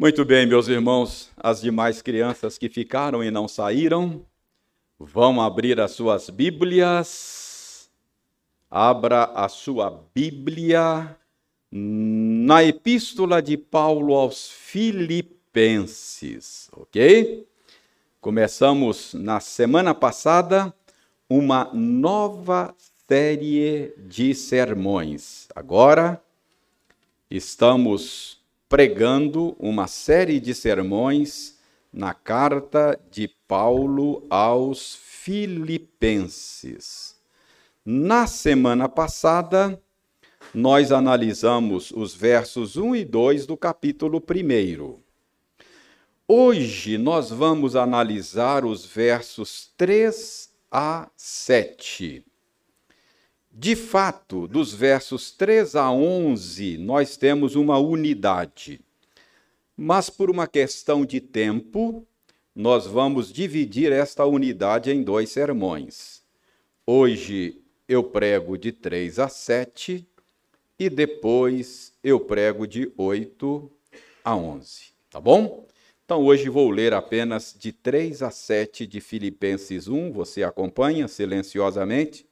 Muito bem, meus irmãos, as demais crianças que ficaram e não saíram, vão abrir as suas Bíblias. Abra a sua Bíblia na Epístola de Paulo aos Filipenses, ok? Começamos na semana passada uma nova série de sermões. Agora estamos pregando uma série de sermões na carta de Paulo aos Filipenses. Na semana passada, nós analisamos os versos 1 e 2 do capítulo 1. Hoje nós vamos analisar os versos 3 a 7. De fato, dos versos 3 a 11, nós temos uma unidade. Mas por uma questão de tempo, nós vamos dividir esta unidade em dois sermões. Hoje eu prego de 3 a 7 e depois eu prego de 8 a 11, tá bom? Então hoje vou ler apenas de 3 a 7 de Filipenses 1, você acompanha silenciosamente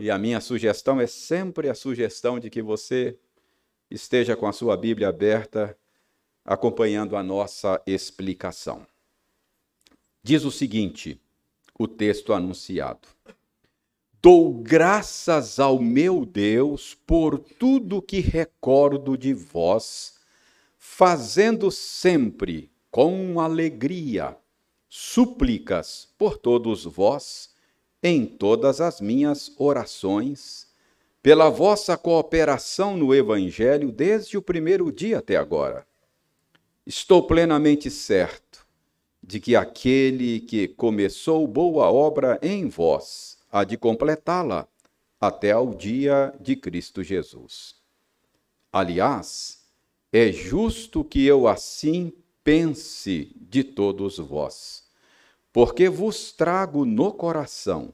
e a minha sugestão é sempre a sugestão de que você esteja com a sua Bíblia aberta, acompanhando a nossa explicação. Diz o seguinte, o texto anunciado: Dou graças ao meu Deus por tudo que recordo de vós, fazendo sempre com alegria súplicas por todos vós em todas as minhas orações, pela vossa cooperação no Evangelho desde o primeiro dia até agora. Estou plenamente certo de que aquele que começou boa obra em vós há de completá-la até ao dia de Cristo Jesus. Aliás, é justo que eu assim pense de todos vós porque vos trago no coração,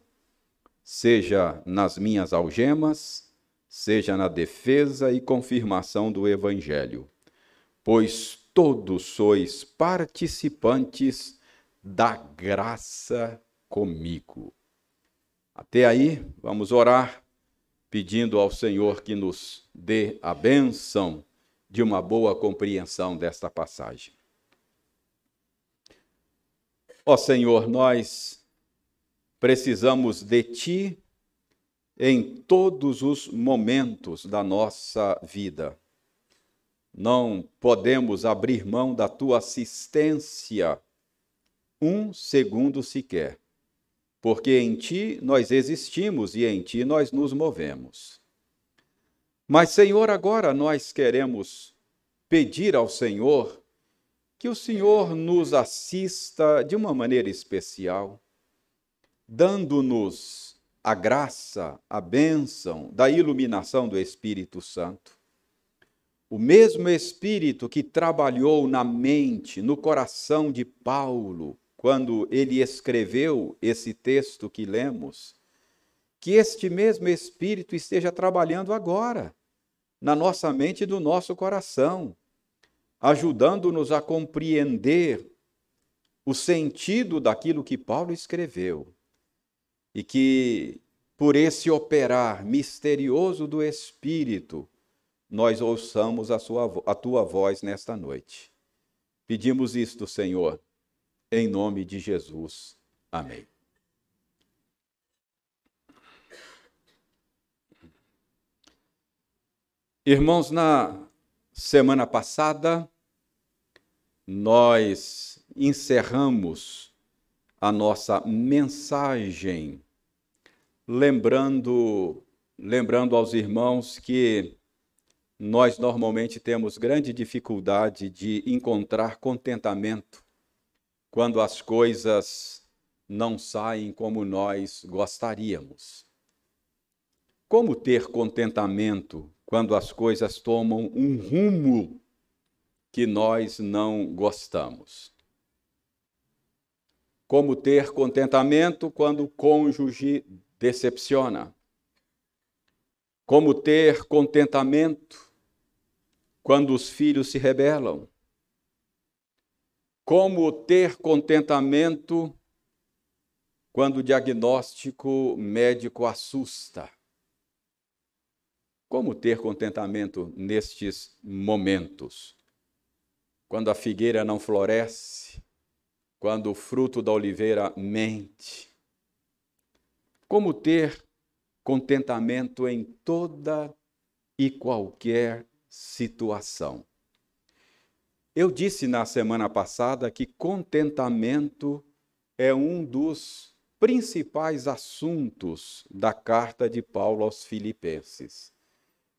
seja nas minhas algemas, seja na defesa e confirmação do Evangelho, pois todos sois participantes da graça comigo. Até aí, vamos orar, pedindo ao Senhor que nos dê a benção de uma boa compreensão desta passagem. Ó Senhor, nós precisamos de Ti em todos os momentos da nossa vida. Não podemos abrir mão da Tua assistência um segundo sequer, porque em Ti nós existimos e em Ti nós nos movemos. Mas, Senhor, agora nós queremos pedir ao Senhor que o Senhor nos assista de uma maneira especial, dando-nos a graça, a bênção da iluminação do Espírito Santo. O mesmo Espírito que trabalhou na mente, no coração de Paulo, quando ele escreveu esse texto que lemos, que este mesmo Espírito esteja trabalhando agora, na nossa mente e no nosso coração ajudando-nos a compreender o sentido daquilo que Paulo escreveu e que, por esse operar misterioso do Espírito, nós ouçamos a, sua, a tua voz nesta noite. Pedimos isto, Senhor, em nome de Jesus. Amém. Irmãos, na Semana passada, nós encerramos a nossa mensagem lembrando lembrando aos irmãos que nós normalmente temos grande dificuldade de encontrar contentamento quando as coisas não saem como nós gostaríamos. Como ter contentamento quando as coisas tomam um rumo que nós não gostamos. Como ter contentamento quando o cônjuge decepciona. Como ter contentamento quando os filhos se rebelam. Como ter contentamento quando o diagnóstico médico assusta? Como ter contentamento nestes momentos? Quando a figueira não floresce, quando o fruto da oliveira mente. Como ter contentamento em toda e qualquer situação. Eu disse na semana passada que contentamento é um dos principais assuntos da carta de Paulo aos Filipenses.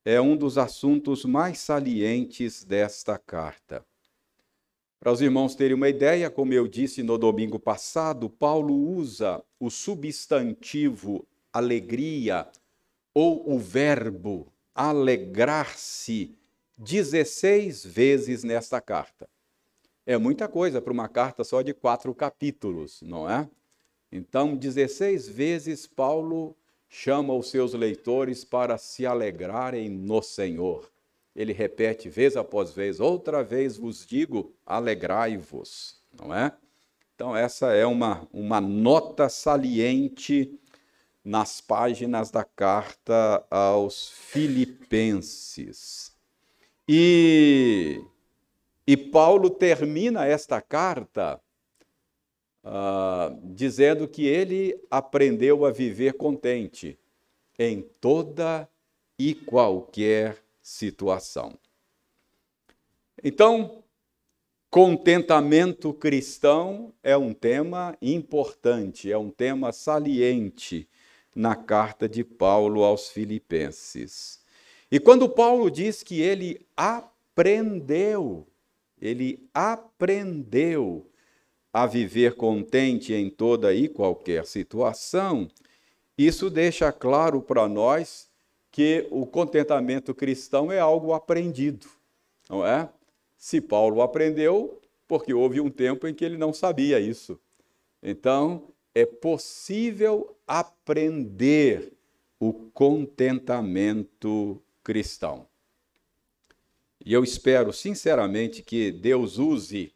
É um dos assuntos mais salientes desta carta. Para os irmãos terem uma ideia, como eu disse no domingo passado, Paulo usa o substantivo alegria ou o verbo alegrar-se 16 vezes nesta carta. É muita coisa para uma carta só de quatro capítulos, não é? Então, 16 vezes Paulo chama os seus leitores para se alegrarem no Senhor. Ele repete vez após vez, outra vez vos digo, alegrai-vos, não é? Então, essa é uma, uma nota saliente nas páginas da carta aos Filipenses. E, e Paulo termina esta carta uh, dizendo que ele aprendeu a viver contente em toda e qualquer situação. Então, contentamento cristão é um tema importante, é um tema saliente na carta de Paulo aos Filipenses. E quando Paulo diz que ele aprendeu, ele aprendeu a viver contente em toda e qualquer situação, isso deixa claro para nós que o contentamento cristão é algo aprendido, não é? Se Paulo aprendeu, porque houve um tempo em que ele não sabia isso. Então, é possível aprender o contentamento cristão. E eu espero sinceramente que Deus use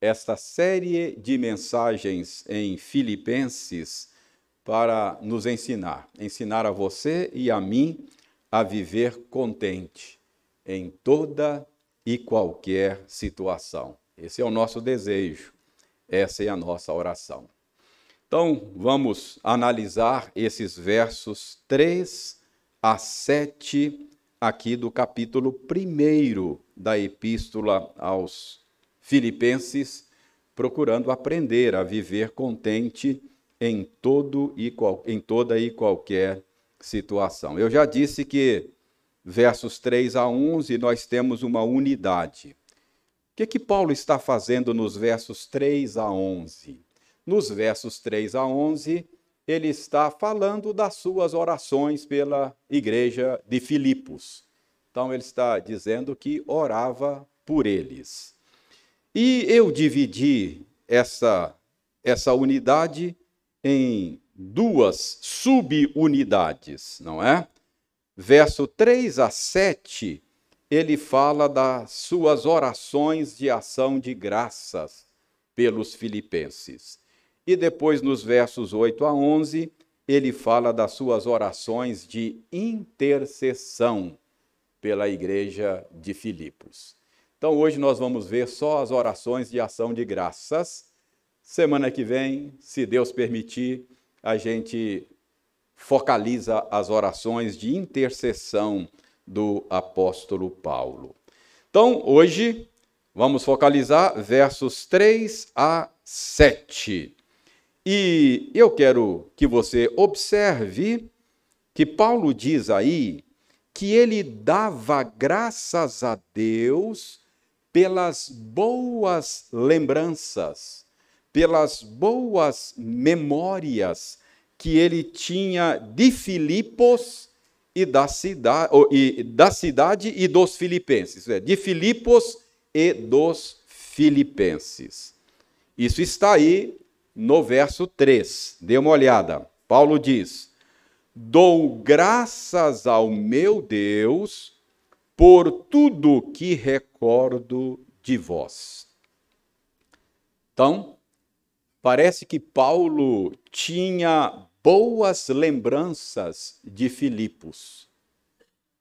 esta série de mensagens em Filipenses para nos ensinar, ensinar a você e a mim a viver contente em toda e qualquer situação. Esse é o nosso desejo, essa é a nossa oração. Então, vamos analisar esses versos 3 a 7 aqui do capítulo 1 da Epístola aos Filipenses, procurando aprender a viver contente em, todo e qual, em toda e qualquer situação. Eu já disse que versos 3 a 11 nós temos uma unidade. O que, que Paulo está fazendo nos versos 3 a 11? Nos versos 3 a 11, ele está falando das suas orações pela igreja de Filipos. Então, ele está dizendo que orava por eles. E eu dividi essa, essa unidade em duas subunidades, não é? Verso 3 a 7, ele fala das suas orações de ação de graças pelos filipenses. E depois, nos versos 8 a 11, ele fala das suas orações de intercessão pela igreja de Filipos. Então, hoje nós vamos ver só as orações de ação de graças. Semana que vem, se Deus permitir, a gente focaliza as orações de intercessão do apóstolo Paulo. Então, hoje, vamos focalizar versos 3 a 7. E eu quero que você observe que Paulo diz aí que ele dava graças a Deus pelas boas lembranças, pelas boas memórias que ele tinha de Filipos e da cidade, e, da cidade e dos filipenses, é, de Filipos e dos filipenses. Isso está aí no verso 3. Dê uma olhada. Paulo diz: Dou graças ao meu Deus por tudo que recordo de vós. Então, parece que Paulo tinha boas lembranças de Filipos.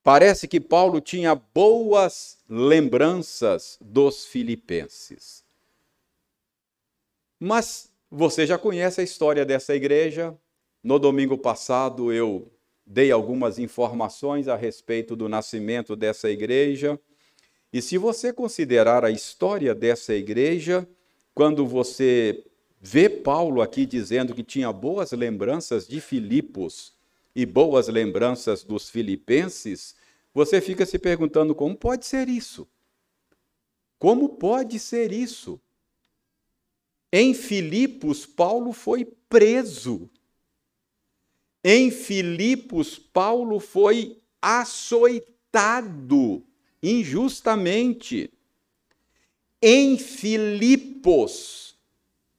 Parece que Paulo tinha boas lembranças dos filipenses. Mas você já conhece a história dessa igreja. No domingo passado eu dei algumas informações a respeito do nascimento dessa igreja. E se você considerar a história dessa igreja, quando você vê Paulo aqui dizendo que tinha boas lembranças de Filipos e boas lembranças dos filipenses, você fica se perguntando como pode ser isso? Como pode ser isso? Em Filipos, Paulo foi preso. Em Filipos, Paulo foi açoitado injustamente. Em Filipos,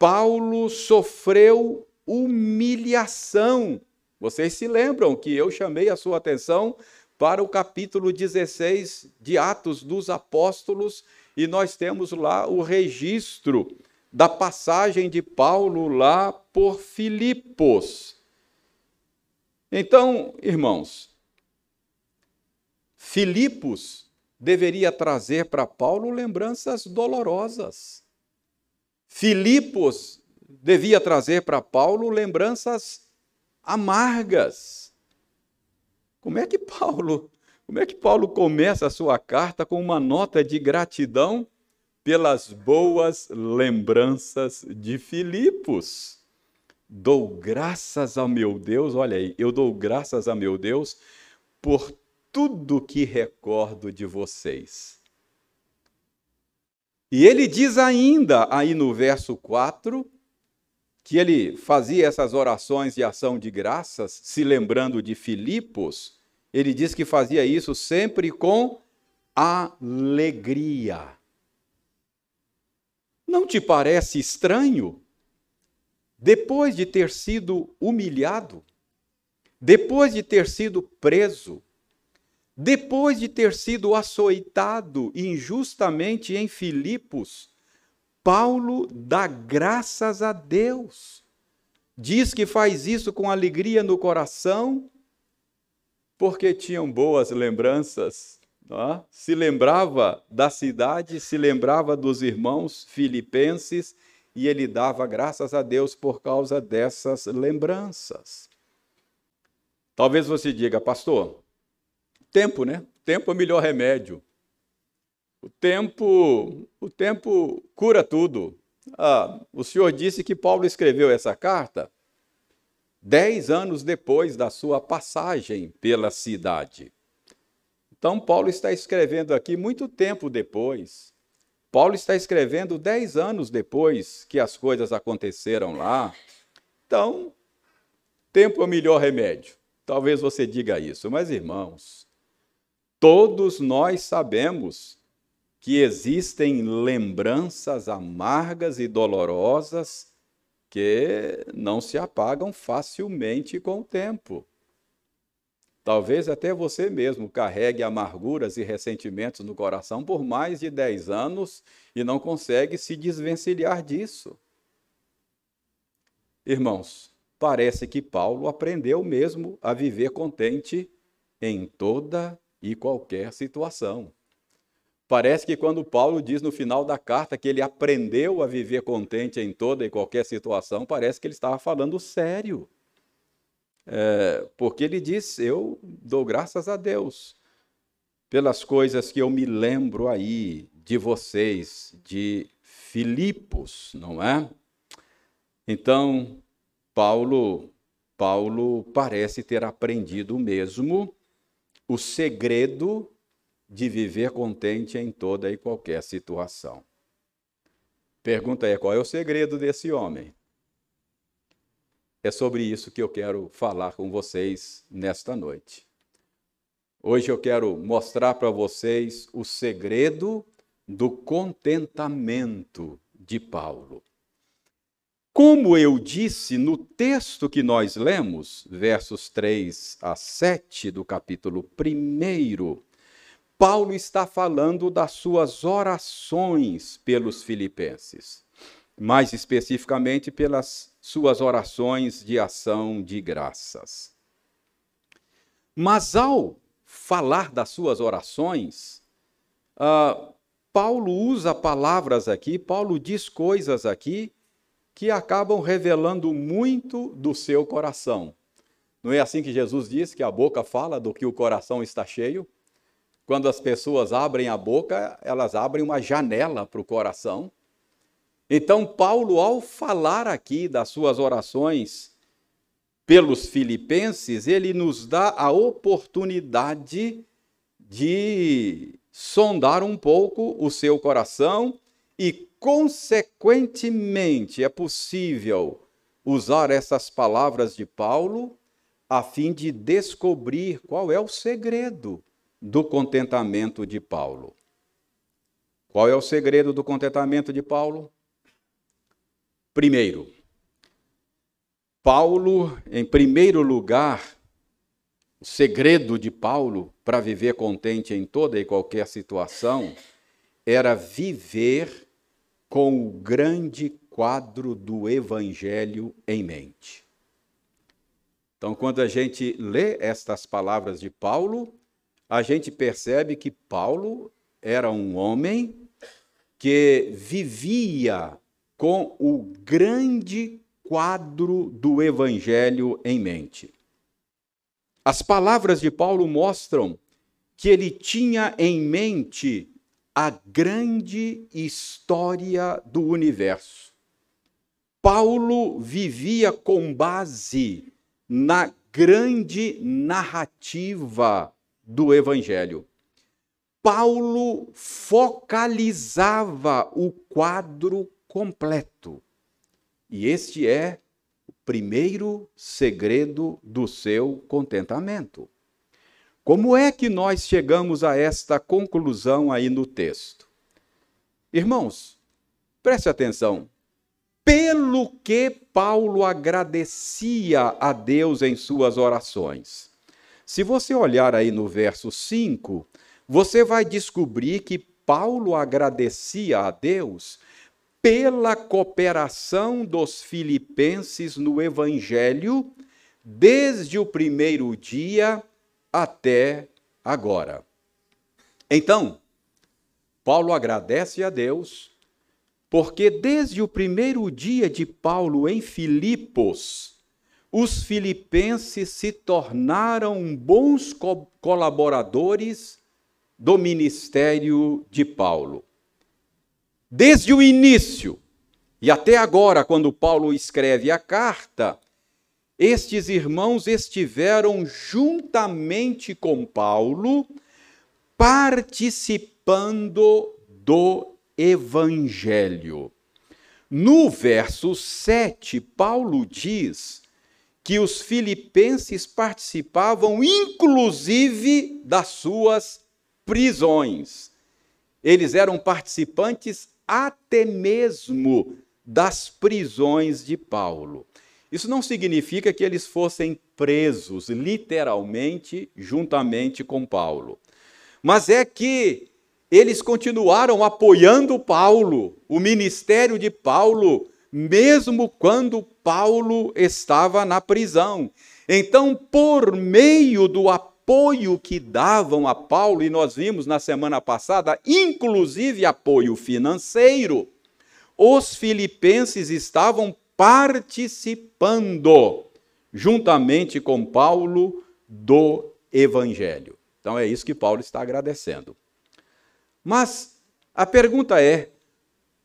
Paulo sofreu humilhação. Vocês se lembram que eu chamei a sua atenção para o capítulo 16 de Atos dos Apóstolos e nós temos lá o registro da passagem de Paulo lá por Filipos. Então, irmãos, Filipos deveria trazer para Paulo lembranças dolorosas. Filipos devia trazer para Paulo lembranças amargas. Como é que Paulo, como é que Paulo começa a sua carta com uma nota de gratidão pelas boas lembranças de Filipos? Dou graças ao meu Deus, olha aí, eu dou graças a meu Deus por tudo que recordo de vocês. E ele diz ainda, aí no verso 4, que ele fazia essas orações de ação de graças, se lembrando de Filipos, ele diz que fazia isso sempre com alegria. Não te parece estranho? Depois de ter sido humilhado, depois de ter sido preso, depois de ter sido açoitado injustamente em Filipos, Paulo dá graças a Deus. Diz que faz isso com alegria no coração, porque tinham boas lembranças. É? Se lembrava da cidade, se lembrava dos irmãos filipenses, e ele dava graças a Deus por causa dessas lembranças. Talvez você diga, pastor, Tempo, né? Tempo é o melhor remédio. O tempo, o tempo cura tudo. Ah, o senhor disse que Paulo escreveu essa carta dez anos depois da sua passagem pela cidade. Então, Paulo está escrevendo aqui muito tempo depois. Paulo está escrevendo dez anos depois que as coisas aconteceram lá. Então, tempo é o melhor remédio. Talvez você diga isso, mas irmãos, Todos nós sabemos que existem lembranças amargas e dolorosas que não se apagam facilmente com o tempo. Talvez até você mesmo carregue amarguras e ressentimentos no coração por mais de 10 anos e não consegue se desvencilhar disso. Irmãos, parece que Paulo aprendeu mesmo a viver contente em toda e qualquer situação. Parece que quando Paulo diz no final da carta que ele aprendeu a viver contente em toda e qualquer situação, parece que ele estava falando sério. É, porque ele diz: Eu dou graças a Deus pelas coisas que eu me lembro aí de vocês, de Filipos, não é? Então, Paulo, Paulo parece ter aprendido mesmo o segredo de viver contente em toda e qualquer situação. Pergunta é: qual é o segredo desse homem? É sobre isso que eu quero falar com vocês nesta noite. Hoje eu quero mostrar para vocês o segredo do contentamento de Paulo. Como eu disse no texto que nós lemos, versos 3 a 7 do capítulo 1, Paulo está falando das suas orações pelos filipenses. mais especificamente pelas suas orações de ação de graças. Mas ao falar das suas orações, uh, Paulo usa palavras aqui, Paulo diz coisas aqui que acabam revelando muito do seu coração. Não é assim que Jesus diz que a boca fala do que o coração está cheio? Quando as pessoas abrem a boca, elas abrem uma janela para o coração. Então, Paulo, ao falar aqui das suas orações pelos filipenses, ele nos dá a oportunidade de sondar um pouco o seu coração e, consequentemente, é possível usar essas palavras de Paulo a fim de descobrir qual é o segredo do contentamento de Paulo. Qual é o segredo do contentamento de Paulo? Primeiro, Paulo, em primeiro lugar, o segredo de Paulo para viver contente em toda e qualquer situação era viver com o grande quadro do Evangelho em mente. Então, quando a gente lê estas palavras de Paulo, a gente percebe que Paulo era um homem que vivia com o grande quadro do Evangelho em mente. As palavras de Paulo mostram que ele tinha em mente a grande história do universo. Paulo vivia com base na grande narrativa do Evangelho. Paulo focalizava o quadro completo. E este é o primeiro segredo do seu contentamento. Como é que nós chegamos a esta conclusão aí no texto? Irmãos, preste atenção. Pelo que Paulo agradecia a Deus em suas orações. Se você olhar aí no verso 5, você vai descobrir que Paulo agradecia a Deus pela cooperação dos filipenses no evangelho desde o primeiro dia até agora. Então, Paulo agradece a Deus porque desde o primeiro dia de Paulo em Filipos, os filipenses se tornaram bons co colaboradores do ministério de Paulo. Desde o início e até agora, quando Paulo escreve a carta, estes irmãos estiveram juntamente com Paulo, participando do Evangelho. No verso 7, Paulo diz que os filipenses participavam, inclusive, das suas prisões. Eles eram participantes até mesmo das prisões de Paulo. Isso não significa que eles fossem presos, literalmente, juntamente com Paulo. Mas é que eles continuaram apoiando Paulo, o ministério de Paulo, mesmo quando Paulo estava na prisão. Então, por meio do apoio que davam a Paulo, e nós vimos na semana passada, inclusive apoio financeiro, os filipenses estavam participando, juntamente com Paulo, do Evangelho. Então é isso que Paulo está agradecendo. Mas a pergunta é: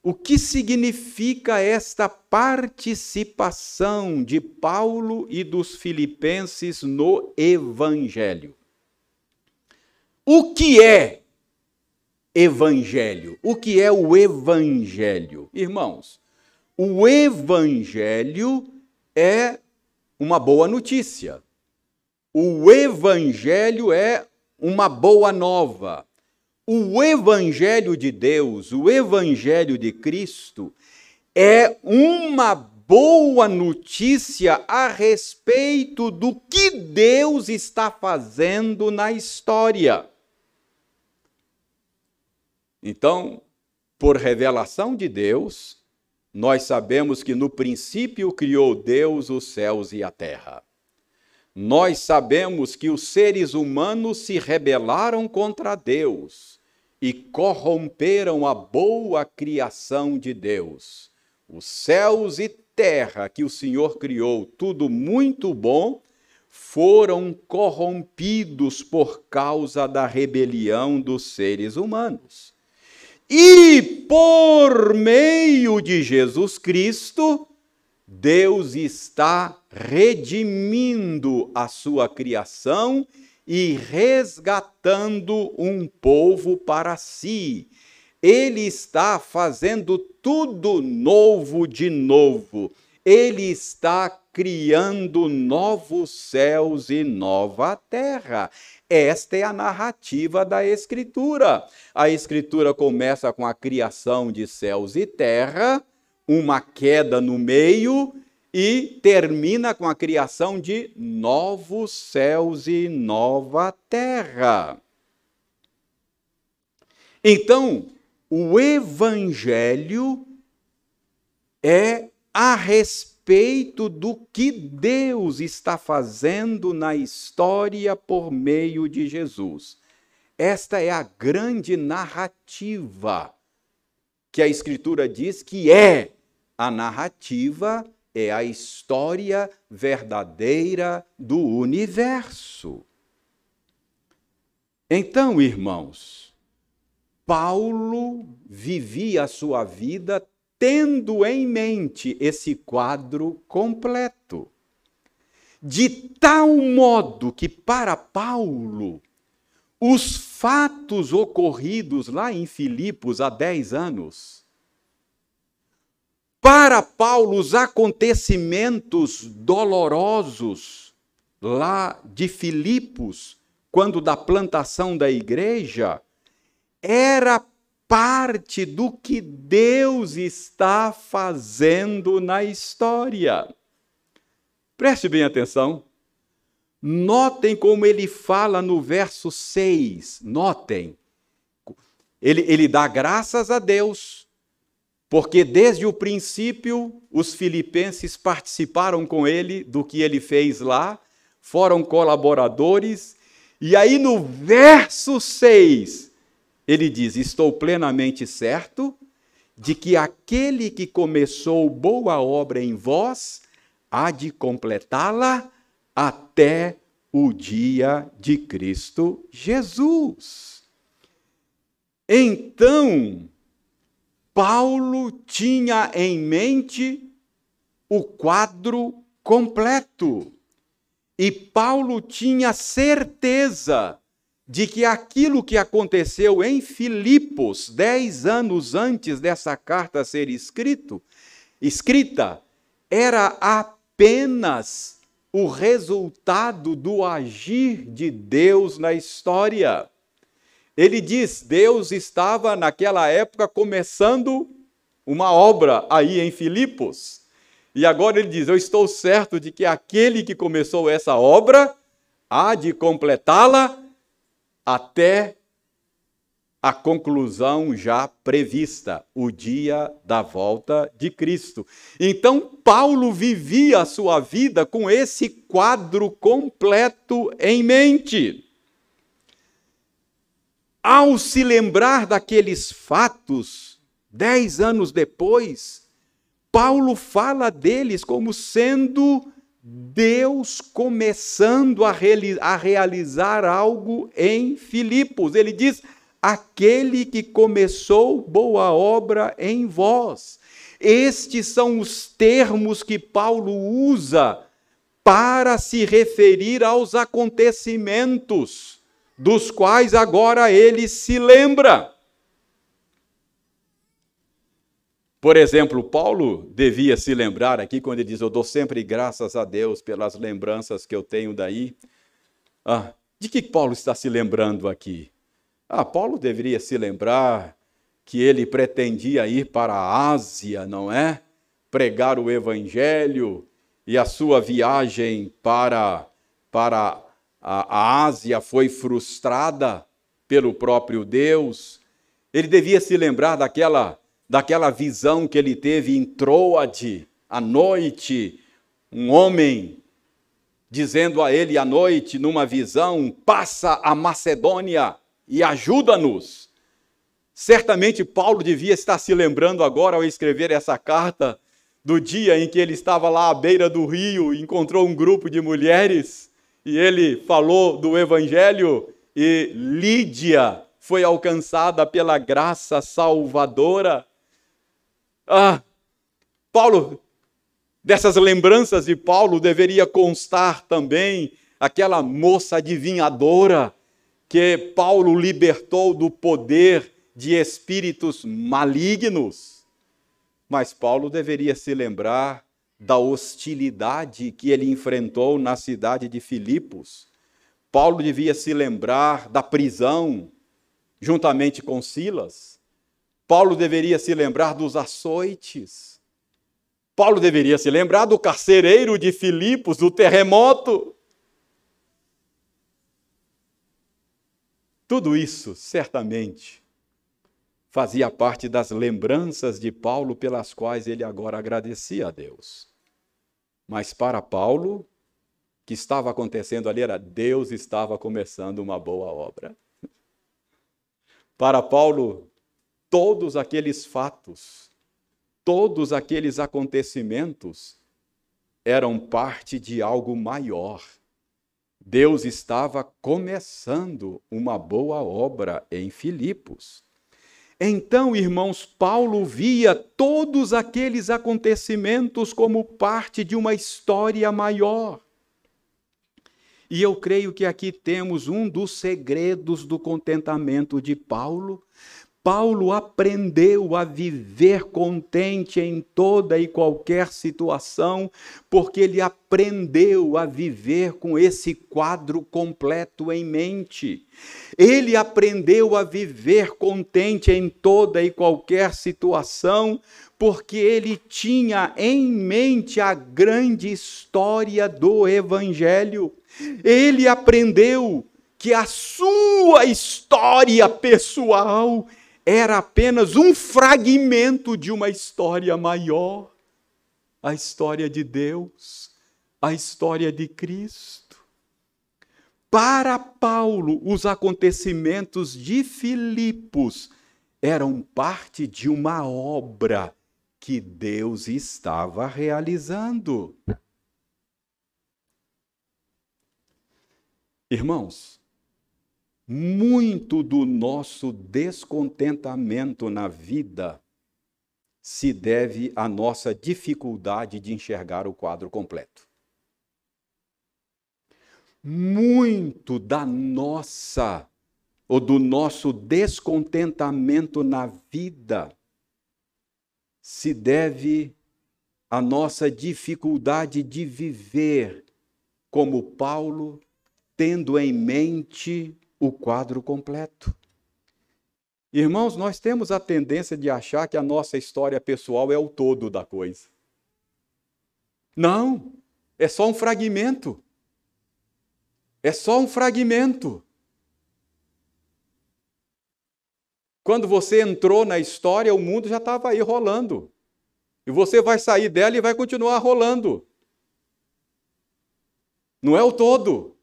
o que significa esta participação de Paulo e dos filipenses no Evangelho? O que é Evangelho? O que é o Evangelho? Irmãos, o Evangelho é uma boa notícia. O Evangelho é uma boa nova o Evangelho de Deus, o Evangelho de Cristo, é uma boa notícia a respeito do que Deus está fazendo na história. Então, por revelação de Deus, nós sabemos que no princípio criou Deus os céus e a terra. Nós sabemos que os seres humanos se rebelaram contra Deus e corromperam a boa criação de Deus. Os céus e terra que o Senhor criou, tudo muito bom, foram corrompidos por causa da rebelião dos seres humanos. E por meio de Jesus Cristo, Deus está redimindo a sua criação e resgatando um povo para si. Ele está fazendo tudo novo de novo. Ele está criando novos céus e nova terra. Esta é a narrativa da Escritura. A Escritura começa com a criação de céus e terra, uma queda no meio e termina com a criação de novos céus e nova terra. Então, o Evangelho é a respeito respeito do que Deus está fazendo na história por meio de Jesus. Esta é a grande narrativa que a Escritura diz que é a narrativa, é a história verdadeira do universo. Então, irmãos, Paulo vivia a sua vida tendo em mente esse quadro completo. De tal modo que, para Paulo, os fatos ocorridos lá em Filipos há 10 anos, para Paulo, os acontecimentos dolorosos lá de Filipos, quando da plantação da igreja, era parte do que Deus está fazendo na história. Preste bem atenção. Notem como ele fala no verso 6. Notem. Ele, ele dá graças a Deus, porque desde o princípio os filipenses participaram com ele do que ele fez lá, foram colaboradores. E aí no verso 6, ele diz: Estou plenamente certo de que aquele que começou boa obra em vós há de completá-la até o dia de Cristo Jesus. Então, Paulo tinha em mente o quadro completo. E Paulo tinha certeza de que aquilo que aconteceu em Filipos, dez anos antes dessa carta ser escrito, escrita, era apenas o resultado do agir de Deus na história. Ele diz: Deus estava naquela época começando uma obra aí em Filipos. E agora ele diz: Eu estou certo de que aquele que começou essa obra há de completá-la até a conclusão já prevista, o dia da volta de Cristo. Então, Paulo vivia a sua vida com esse quadro completo em mente. Ao se lembrar daqueles fatos, dez anos depois, Paulo fala deles como sendo Deus começando a, a realizar algo em Filipos. Ele diz: aquele que começou boa obra em vós. Estes são os termos que Paulo usa para se referir aos acontecimentos dos quais agora ele se lembra. Por exemplo, Paulo devia se lembrar aqui quando ele diz: Eu dou sempre graças a Deus pelas lembranças que eu tenho daí. Ah, de que Paulo está se lembrando aqui? Ah, Paulo deveria se lembrar que ele pretendia ir para a Ásia, não é? Pregar o evangelho e a sua viagem para, para a, a Ásia foi frustrada pelo próprio Deus. Ele devia se lembrar daquela daquela visão que ele teve em Troade, à noite, um homem dizendo a ele à noite, numa visão: passa a Macedônia e ajuda-nos. Certamente Paulo devia estar se lembrando agora, ao escrever essa carta, do dia em que ele estava lá à beira do rio, encontrou um grupo de mulheres e ele falou do evangelho e Lídia foi alcançada pela graça salvadora. Ah, Paulo, dessas lembranças de Paulo deveria constar também aquela moça adivinhadora que Paulo libertou do poder de espíritos malignos. Mas Paulo deveria se lembrar da hostilidade que ele enfrentou na cidade de Filipos. Paulo devia se lembrar da prisão, juntamente com Silas. Paulo deveria se lembrar dos açoites. Paulo deveria se lembrar do carcereiro de Filipos, do terremoto. Tudo isso, certamente, fazia parte das lembranças de Paulo pelas quais ele agora agradecia a Deus. Mas para Paulo, o que estava acontecendo ali era Deus estava começando uma boa obra. Para Paulo, todos aqueles fatos, todos aqueles acontecimentos eram parte de algo maior. Deus estava começando uma boa obra em Filipos. Então, irmãos, Paulo via todos aqueles acontecimentos como parte de uma história maior. E eu creio que aqui temos um dos segredos do contentamento de Paulo, Paulo aprendeu a viver contente em toda e qualquer situação, porque ele aprendeu a viver com esse quadro completo em mente. Ele aprendeu a viver contente em toda e qualquer situação, porque ele tinha em mente a grande história do Evangelho. Ele aprendeu que a sua história pessoal era apenas um fragmento de uma história maior a história de Deus, a história de Cristo. Para Paulo, os acontecimentos de Filipos eram parte de uma obra que Deus estava realizando. Irmãos, muito do nosso descontentamento na vida se deve à nossa dificuldade de enxergar o quadro completo. Muito da nossa ou do nosso descontentamento na vida se deve à nossa dificuldade de viver como Paulo, tendo em mente o quadro completo. Irmãos, nós temos a tendência de achar que a nossa história pessoal é o todo da coisa. Não, é só um fragmento. É só um fragmento. Quando você entrou na história, o mundo já estava aí rolando. E você vai sair dela e vai continuar rolando. Não é o todo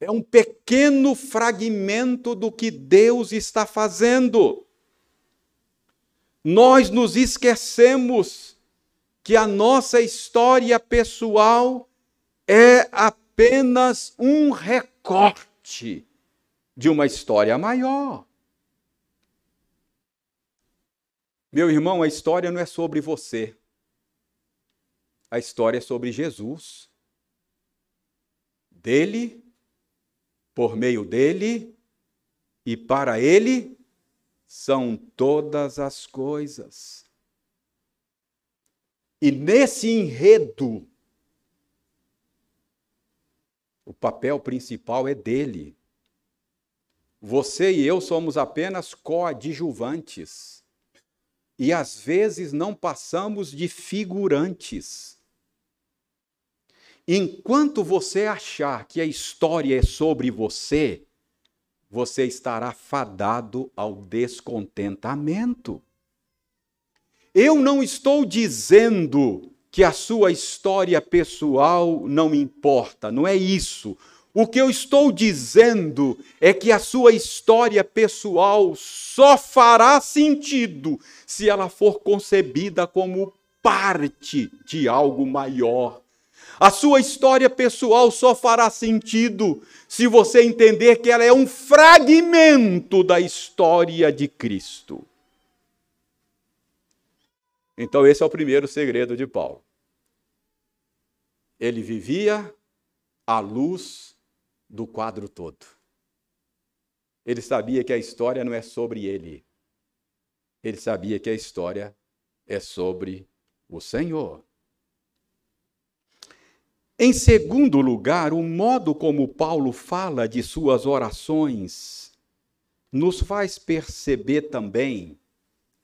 é um pequeno fragmento do que Deus está fazendo. Nós nos esquecemos que a nossa história pessoal é apenas um recorte de uma história maior. Meu irmão, a história não é sobre você. A história é sobre Jesus. Dele por meio dele e para ele são todas as coisas. E nesse enredo, o papel principal é dele. Você e eu somos apenas coadjuvantes. E às vezes não passamos de figurantes. Enquanto você achar que a história é sobre você, você estará fadado ao descontentamento. Eu não estou dizendo que a sua história pessoal não importa, não é isso. O que eu estou dizendo é que a sua história pessoal só fará sentido se ela for concebida como parte de algo maior. A sua história pessoal só fará sentido se você entender que ela é um fragmento da história de Cristo. Então, esse é o primeiro segredo de Paulo. Ele vivia à luz do quadro todo. Ele sabia que a história não é sobre ele. Ele sabia que a história é sobre o Senhor. Em segundo lugar, o modo como Paulo fala de suas orações nos faz perceber também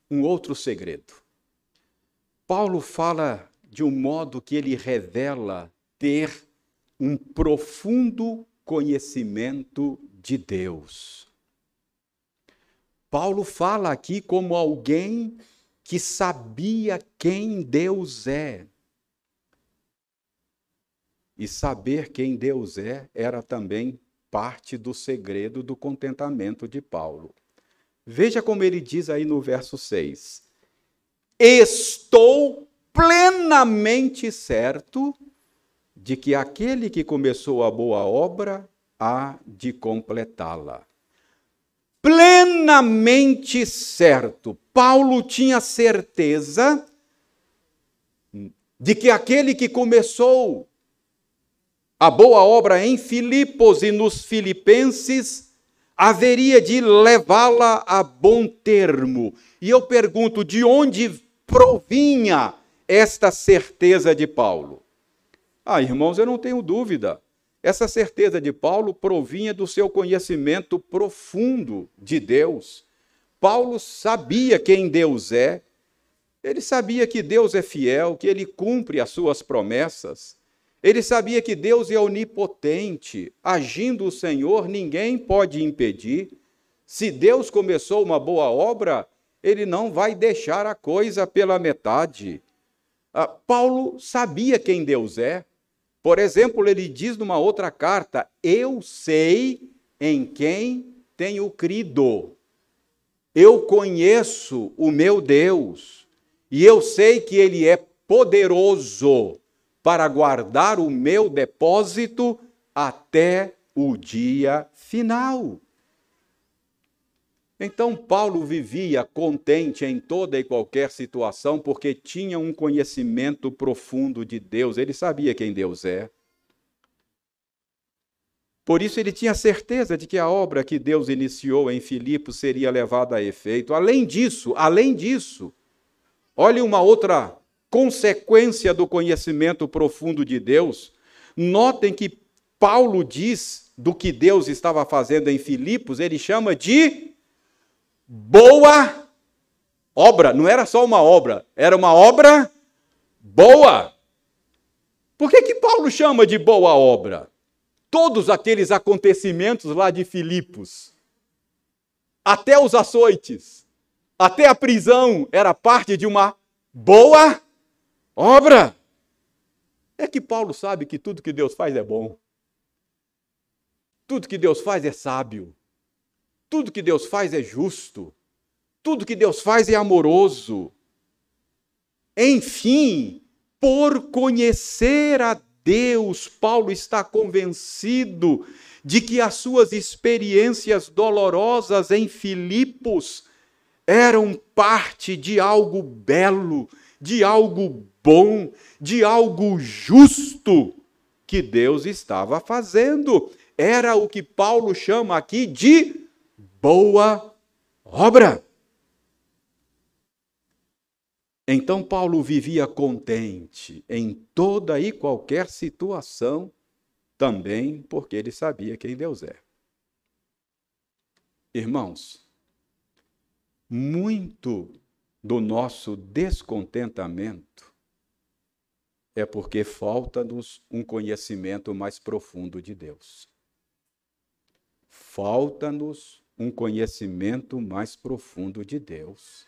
um outro segredo. Paulo fala de um modo que ele revela ter um profundo conhecimento de Deus. Paulo fala aqui como alguém que sabia quem Deus é. E saber quem Deus é era também parte do segredo do contentamento de Paulo. Veja como ele diz aí no verso 6: Estou plenamente certo de que aquele que começou a boa obra há de completá-la. Plenamente certo. Paulo tinha certeza de que aquele que começou a boa obra em Filipos e nos Filipenses haveria de levá-la a bom termo. E eu pergunto: de onde provinha esta certeza de Paulo? Ah, irmãos, eu não tenho dúvida. Essa certeza de Paulo provinha do seu conhecimento profundo de Deus. Paulo sabia quem Deus é, ele sabia que Deus é fiel, que ele cumpre as suas promessas. Ele sabia que Deus é onipotente, agindo o Senhor, ninguém pode impedir. Se Deus começou uma boa obra, ele não vai deixar a coisa pela metade. Ah, Paulo sabia quem Deus é. Por exemplo, ele diz numa outra carta: Eu sei em quem tenho crido. Eu conheço o meu Deus e eu sei que ele é poderoso para guardar o meu depósito até o dia final. Então, Paulo vivia contente em toda e qualquer situação, porque tinha um conhecimento profundo de Deus, ele sabia quem Deus é. Por isso, ele tinha certeza de que a obra que Deus iniciou em Filipos seria levada a efeito. Além disso, além disso, olhe uma outra consequência do conhecimento profundo de Deus. Notem que Paulo diz do que Deus estava fazendo em Filipos, ele chama de boa obra. Não era só uma obra, era uma obra boa. Por que, que Paulo chama de boa obra? Todos aqueles acontecimentos lá de Filipos, até os açoites, até a prisão, era parte de uma boa obra. É que Paulo sabe que tudo que Deus faz é bom. Tudo que Deus faz é sábio. Tudo que Deus faz é justo. Tudo que Deus faz é amoroso. Enfim, por conhecer a Deus, Paulo está convencido de que as suas experiências dolorosas em Filipos eram parte de algo belo, de algo bom, de algo justo que Deus estava fazendo. Era o que Paulo chama aqui de boa obra. Então Paulo vivia contente em toda e qualquer situação, também porque ele sabia quem Deus é. Irmãos, muito do nosso descontentamento é porque falta-nos um conhecimento mais profundo de Deus. Falta-nos um conhecimento mais profundo de Deus.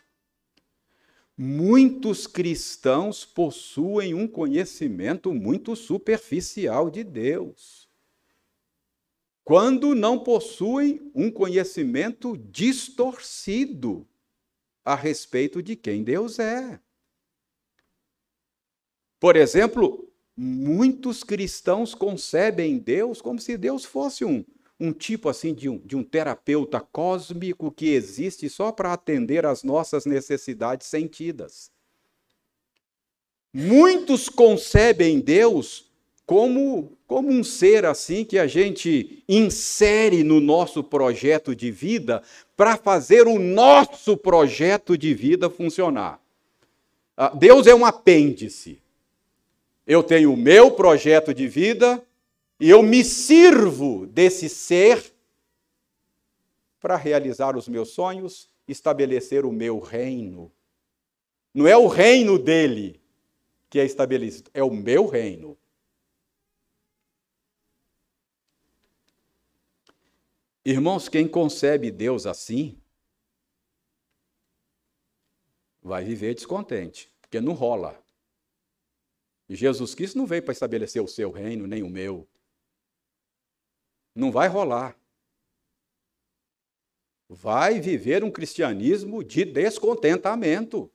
muitos cristãos possuem um conhecimento muito superficial de Deus. Quando não possuem um conhecimento distorcido a respeito de quem Deus é. Por exemplo, muitos cristãos concebem Deus como se Deus fosse um, um tipo assim de um, de um terapeuta cósmico que existe só para atender às nossas necessidades sentidas. Muitos concebem Deus como, como um ser assim que a gente insere no nosso projeto de vida para fazer o nosso projeto de vida funcionar. Ah, Deus é um apêndice. Eu tenho o meu projeto de vida e eu me sirvo desse ser para realizar os meus sonhos, estabelecer o meu reino. Não é o reino dele que é estabelecido, é o meu reino. Irmãos, quem concebe Deus assim, vai viver descontente, porque não rola. Jesus Cristo não veio para estabelecer o seu reino, nem o meu. Não vai rolar. Vai viver um cristianismo de descontentamento.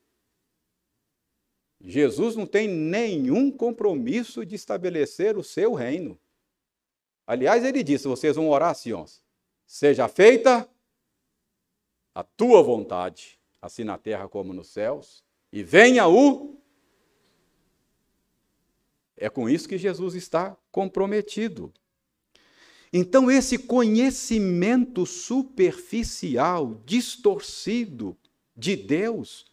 Jesus não tem nenhum compromisso de estabelecer o seu reino. Aliás, ele disse: vocês vão orar ó, seja feita a tua vontade, assim na terra como nos céus, e venha o é com isso que Jesus está comprometido. Então, esse conhecimento superficial, distorcido de Deus,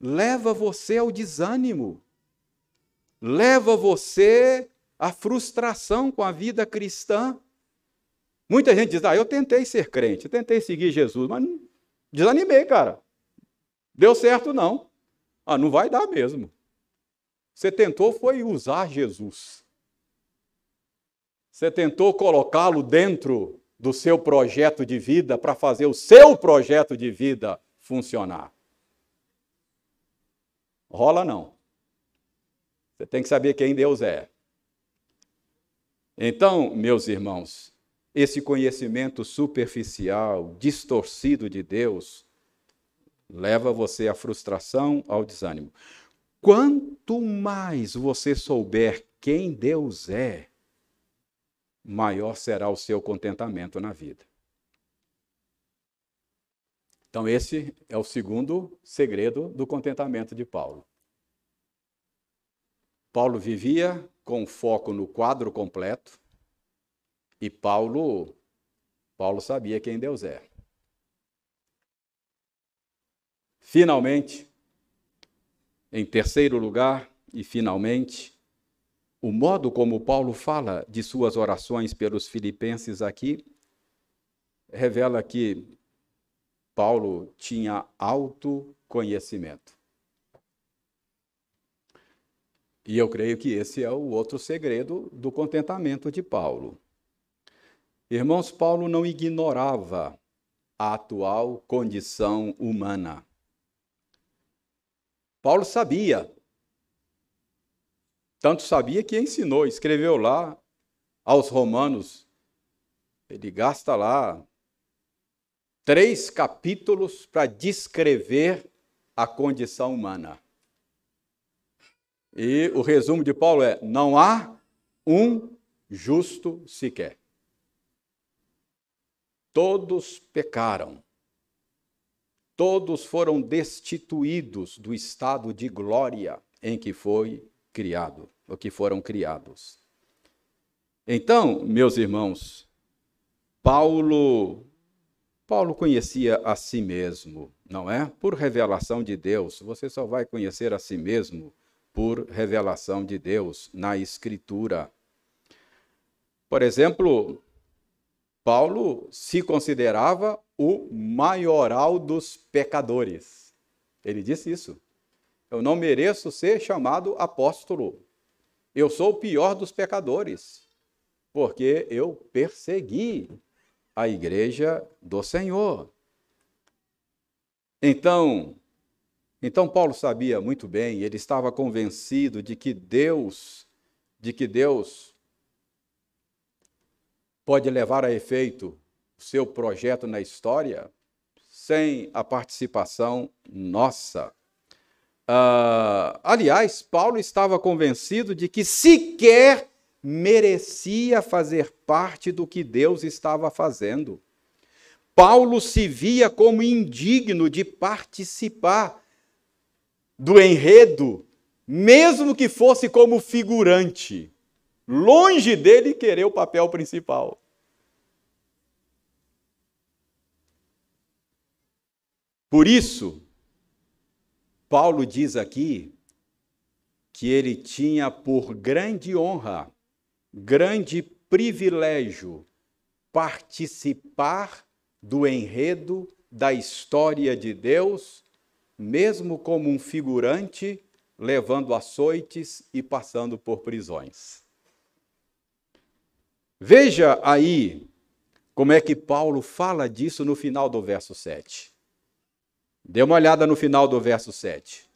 leva você ao desânimo, leva você à frustração com a vida cristã. Muita gente diz: Ah, eu tentei ser crente, eu tentei seguir Jesus, mas desanimei, cara. Deu certo, não. Ah, não vai dar mesmo. Você tentou foi usar Jesus. Você tentou colocá-lo dentro do seu projeto de vida para fazer o seu projeto de vida funcionar. Rola não. Você tem que saber quem Deus é. Então, meus irmãos, esse conhecimento superficial, distorcido de Deus, leva você à frustração, ao desânimo. Quanto mais você souber quem Deus é, maior será o seu contentamento na vida. Então, esse é o segundo segredo do contentamento de Paulo. Paulo vivia com foco no quadro completo e Paulo Paulo sabia quem Deus é. Finalmente, em terceiro lugar, e finalmente, o modo como Paulo fala de suas orações pelos filipenses aqui revela que Paulo tinha autoconhecimento. E eu creio que esse é o outro segredo do contentamento de Paulo. Irmãos, Paulo não ignorava a atual condição humana. Paulo sabia. Tanto sabia que ensinou, escreveu lá aos Romanos. Ele gasta lá três capítulos para descrever a condição humana. E o resumo de Paulo é: não há um justo sequer. Todos pecaram todos foram destituídos do estado de glória em que foi criado, ou que foram criados. Então, meus irmãos, Paulo Paulo conhecia a si mesmo, não é? Por revelação de Deus. Você só vai conhecer a si mesmo por revelação de Deus na escritura. Por exemplo, Paulo se considerava o maioral dos pecadores. Ele disse isso. Eu não mereço ser chamado apóstolo. Eu sou o pior dos pecadores, porque eu persegui a igreja do Senhor. Então, Então Paulo sabia muito bem, ele estava convencido de que Deus, de que Deus pode levar a efeito o seu projeto na história sem a participação nossa. Uh, aliás, Paulo estava convencido de que sequer merecia fazer parte do que Deus estava fazendo. Paulo se via como indigno de participar do enredo, mesmo que fosse como figurante, longe dele querer o papel principal. Por isso, Paulo diz aqui que ele tinha por grande honra, grande privilégio, participar do enredo da história de Deus, mesmo como um figurante, levando açoites e passando por prisões. Veja aí como é que Paulo fala disso no final do verso 7. Dê uma olhada no final do verso 7.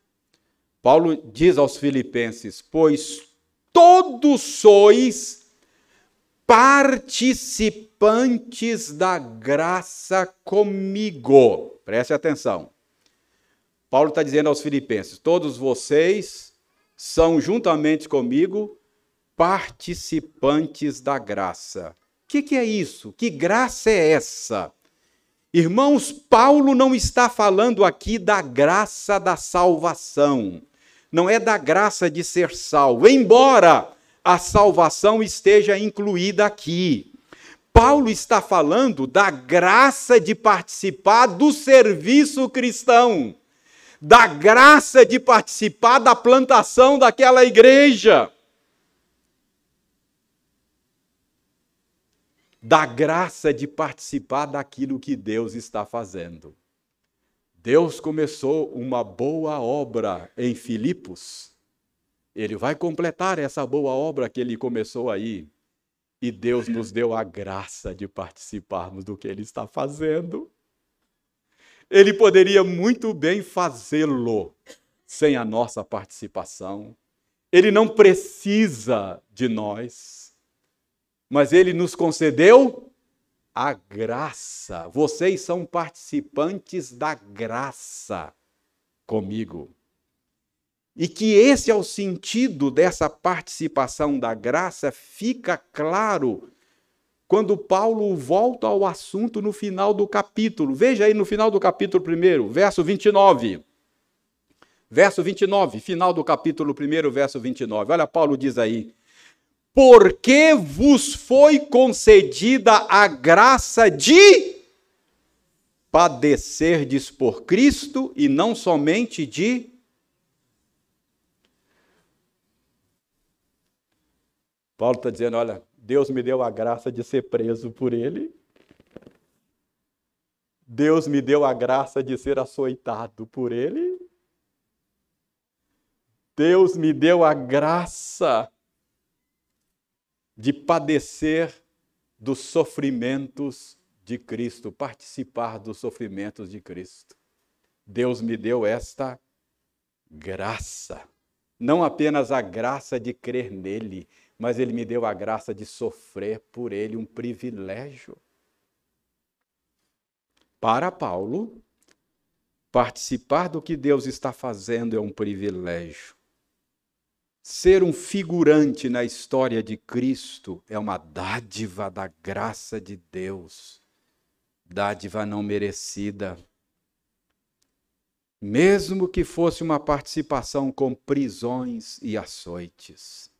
Paulo diz aos Filipenses: Pois todos sois participantes da graça comigo. Preste atenção. Paulo está dizendo aos Filipenses: Todos vocês são, juntamente comigo, participantes da graça. O que, que é isso? Que graça é essa? Irmãos, Paulo não está falando aqui da graça da salvação, não é da graça de ser salvo, embora a salvação esteja incluída aqui. Paulo está falando da graça de participar do serviço cristão, da graça de participar da plantação daquela igreja. Da graça de participar daquilo que Deus está fazendo. Deus começou uma boa obra em Filipos. Ele vai completar essa boa obra que ele começou aí. E Deus nos deu a graça de participarmos do que ele está fazendo. Ele poderia muito bem fazê-lo sem a nossa participação. Ele não precisa de nós mas ele nos concedeu a graça. Vocês são participantes da graça comigo. E que esse é o sentido dessa participação da graça, fica claro quando Paulo volta ao assunto no final do capítulo. Veja aí no final do capítulo 1, verso 29. Verso 29, final do capítulo 1, verso 29. Olha, Paulo diz aí: porque vos foi concedida a graça de padecerdes por Cristo e não somente de Paulo está dizendo: olha, Deus me deu a graça de ser preso por ele. Deus me deu a graça de ser açoitado por ele. Deus me deu a graça de padecer dos sofrimentos de Cristo, participar dos sofrimentos de Cristo. Deus me deu esta graça. Não apenas a graça de crer nele, mas ele me deu a graça de sofrer por ele, um privilégio. Para Paulo, participar do que Deus está fazendo é um privilégio. Ser um figurante na história de Cristo é uma dádiva da graça de Deus, dádiva não merecida. Mesmo que fosse uma participação com prisões e açoites.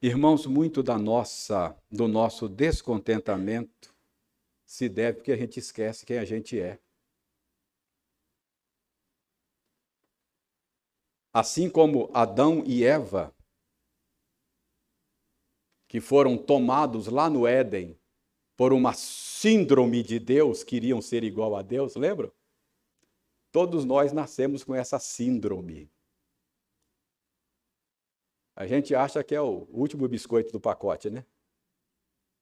Irmãos, muito da nossa do nosso descontentamento se deve porque a gente esquece quem a gente é. Assim como Adão e Eva, que foram tomados lá no Éden por uma síndrome de Deus, queriam ser igual a Deus, lembra? Todos nós nascemos com essa síndrome. A gente acha que é o último biscoito do pacote, né?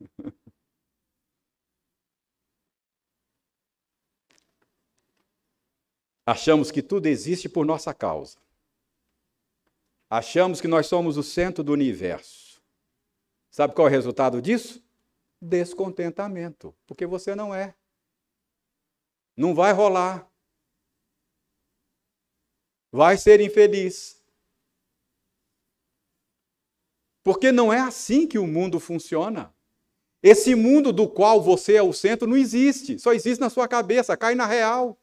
Achamos que tudo existe por nossa causa. Achamos que nós somos o centro do universo. Sabe qual é o resultado disso? Descontentamento, porque você não é. Não vai rolar. Vai ser infeliz. Porque não é assim que o mundo funciona. Esse mundo do qual você é o centro não existe, só existe na sua cabeça, cai na real.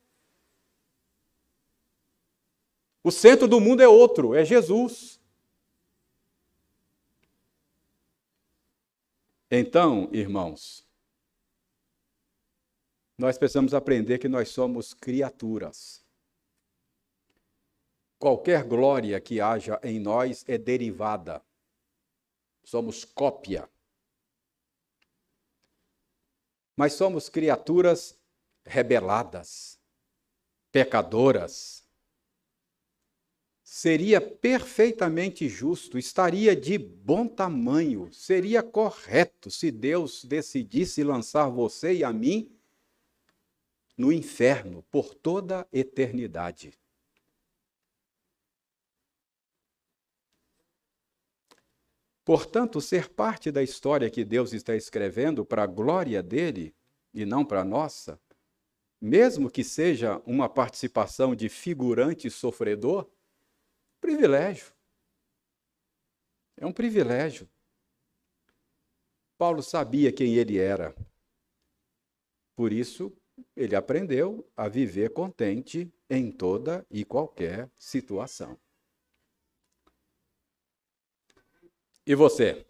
O centro do mundo é outro, é Jesus. Então, irmãos, nós precisamos aprender que nós somos criaturas. Qualquer glória que haja em nós é derivada. Somos cópia. Mas somos criaturas rebeladas, pecadoras, seria perfeitamente justo, estaria de bom tamanho, seria correto se Deus decidisse lançar você e a mim no inferno por toda a eternidade. Portanto, ser parte da história que Deus está escrevendo para a glória dele e não para a nossa, mesmo que seja uma participação de figurante sofredor, Privilégio. É um privilégio. Paulo sabia quem ele era. Por isso, ele aprendeu a viver contente em toda e qualquer situação. E você?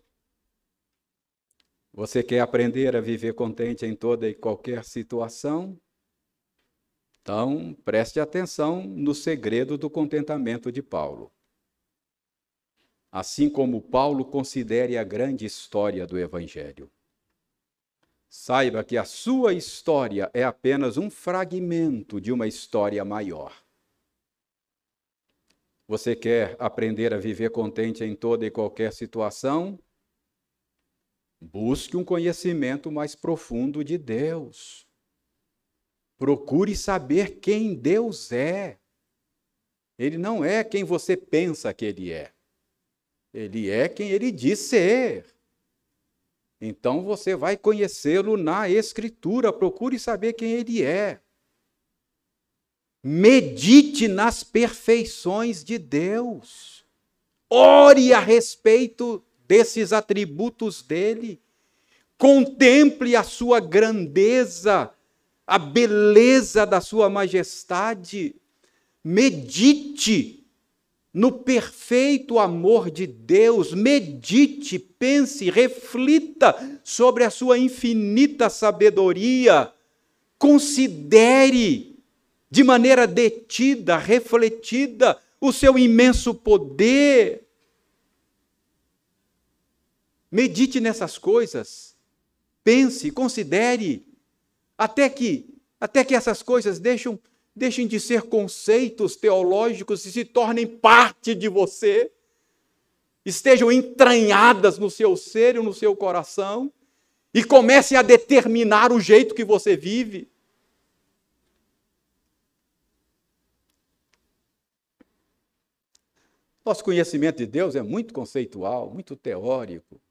Você quer aprender a viver contente em toda e qualquer situação? Então, preste atenção no segredo do contentamento de Paulo. Assim como Paulo considere a grande história do Evangelho. Saiba que a sua história é apenas um fragmento de uma história maior. Você quer aprender a viver contente em toda e qualquer situação? Busque um conhecimento mais profundo de Deus. Procure saber quem Deus é. Ele não é quem você pensa que ele é. Ele é quem ele diz ser. Então você vai conhecê-lo na Escritura. Procure saber quem ele é. Medite nas perfeições de Deus. Ore a respeito desses atributos dele. Contemple a sua grandeza a beleza da Sua majestade. Medite no perfeito amor de Deus, medite, pense, reflita sobre a Sua infinita sabedoria, considere de maneira detida, refletida, o seu imenso poder. Medite nessas coisas, pense, considere até que, até que essas coisas deixam, deixem de ser conceitos teológicos e se tornem parte de você, estejam entranhadas no seu ser e no seu coração e comecem a determinar o jeito que você vive. Nosso conhecimento de Deus é muito conceitual, muito teórico.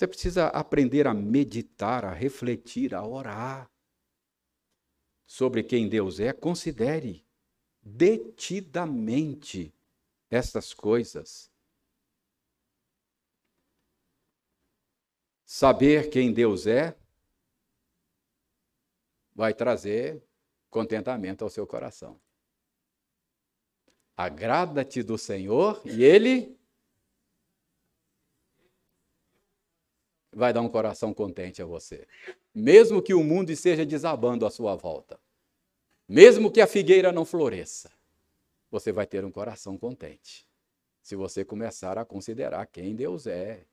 Você precisa aprender a meditar, a refletir, a orar sobre quem Deus é. Considere detidamente estas coisas. Saber quem Deus é vai trazer contentamento ao seu coração. Agrada-te do Senhor e Ele vai dar um coração contente a você. Mesmo que o mundo esteja desabando à sua volta, mesmo que a figueira não floresça, você vai ter um coração contente. Se você começar a considerar quem Deus é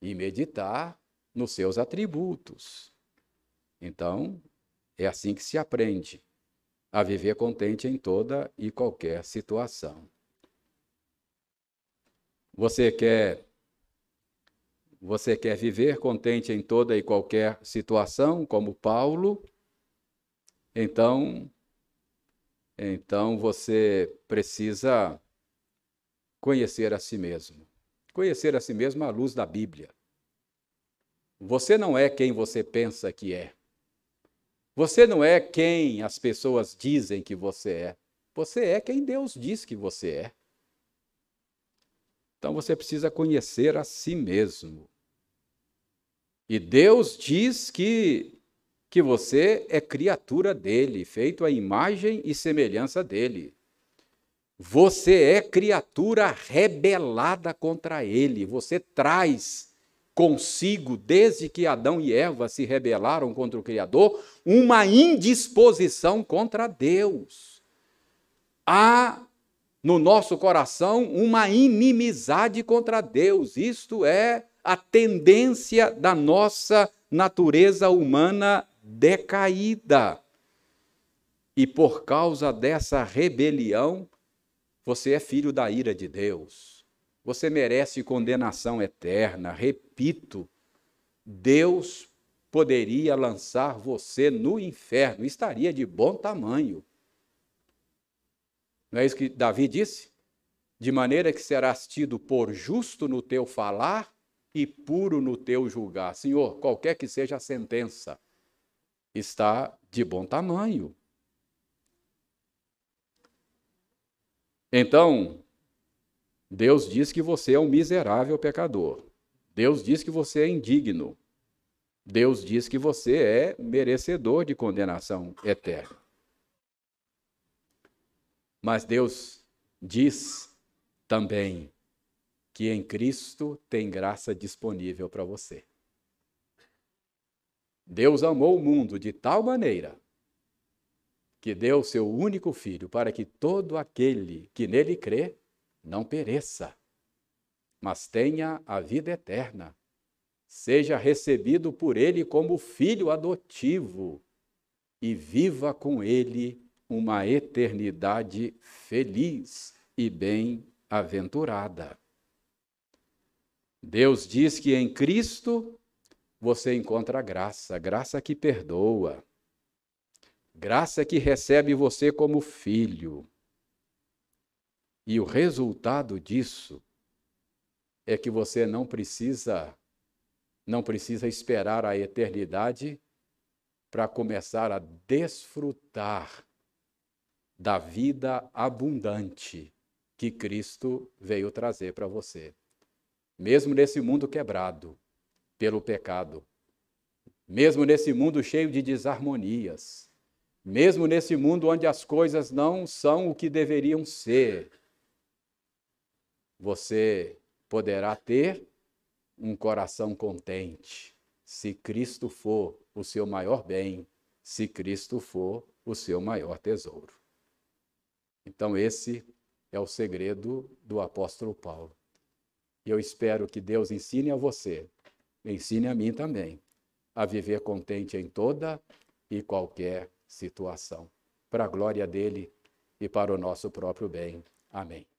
e meditar nos seus atributos. Então, é assim que se aprende a viver contente em toda e qualquer situação. Você quer você quer viver contente em toda e qualquer situação, como Paulo? Então, então você precisa conhecer a si mesmo. Conhecer a si mesmo à luz da Bíblia. Você não é quem você pensa que é. Você não é quem as pessoas dizem que você é. Você é quem Deus diz que você é. Então você precisa conhecer a si mesmo. E Deus diz que que você é criatura dele, feito à imagem e semelhança dele. Você é criatura rebelada contra ele. Você traz consigo, desde que Adão e Eva se rebelaram contra o Criador, uma indisposição contra Deus. Há no nosso coração uma inimizade contra Deus. Isto é a tendência da nossa natureza humana decaída. E por causa dessa rebelião, você é filho da ira de Deus. Você merece condenação eterna. Repito, Deus poderia lançar você no inferno, estaria de bom tamanho. Não é isso que Davi disse? De maneira que serás tido por justo no teu falar e puro no teu julgar. Senhor, qualquer que seja a sentença, está de bom tamanho. Então, Deus diz que você é um miserável pecador. Deus diz que você é indigno. Deus diz que você é merecedor de condenação eterna. Mas Deus diz também que em Cristo tem graça disponível para você. Deus amou o mundo de tal maneira que deu seu único filho para que todo aquele que nele crê não pereça, mas tenha a vida eterna, seja recebido por ele como filho adotivo e viva com ele uma eternidade feliz e bem-aventurada. Deus diz que em Cristo você encontra graça, graça que perdoa, graça que recebe você como filho. E o resultado disso é que você não precisa não precisa esperar a eternidade para começar a desfrutar da vida abundante que Cristo veio trazer para você. Mesmo nesse mundo quebrado pelo pecado, mesmo nesse mundo cheio de desarmonias, mesmo nesse mundo onde as coisas não são o que deveriam ser, você poderá ter um coração contente, se Cristo for o seu maior bem, se Cristo for o seu maior tesouro. Então, esse é o segredo do apóstolo Paulo. E eu espero que Deus ensine a você, ensine a mim também, a viver contente em toda e qualquer situação, para a glória dele e para o nosso próprio bem. Amém.